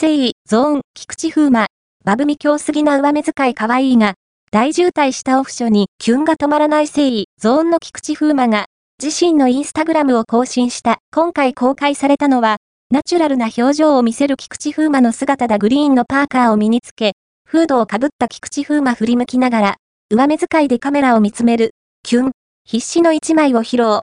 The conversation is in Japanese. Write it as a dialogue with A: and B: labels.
A: 誠意、ゾーン、菊池風磨、バブミ強すぎな上目遣い可愛いが、大渋滞したオフショにキュンが止まらない誠意、ゾーンの菊池風磨が、自身のインスタグラムを更新した、今回公開されたのは、ナチュラルな表情を見せる菊池風磨の姿だグリーンのパーカーを身につけ、フードをかぶった菊池風磨振り向きながら、上目遣いでカメラを見つめる、キュン、必死の一枚を披露。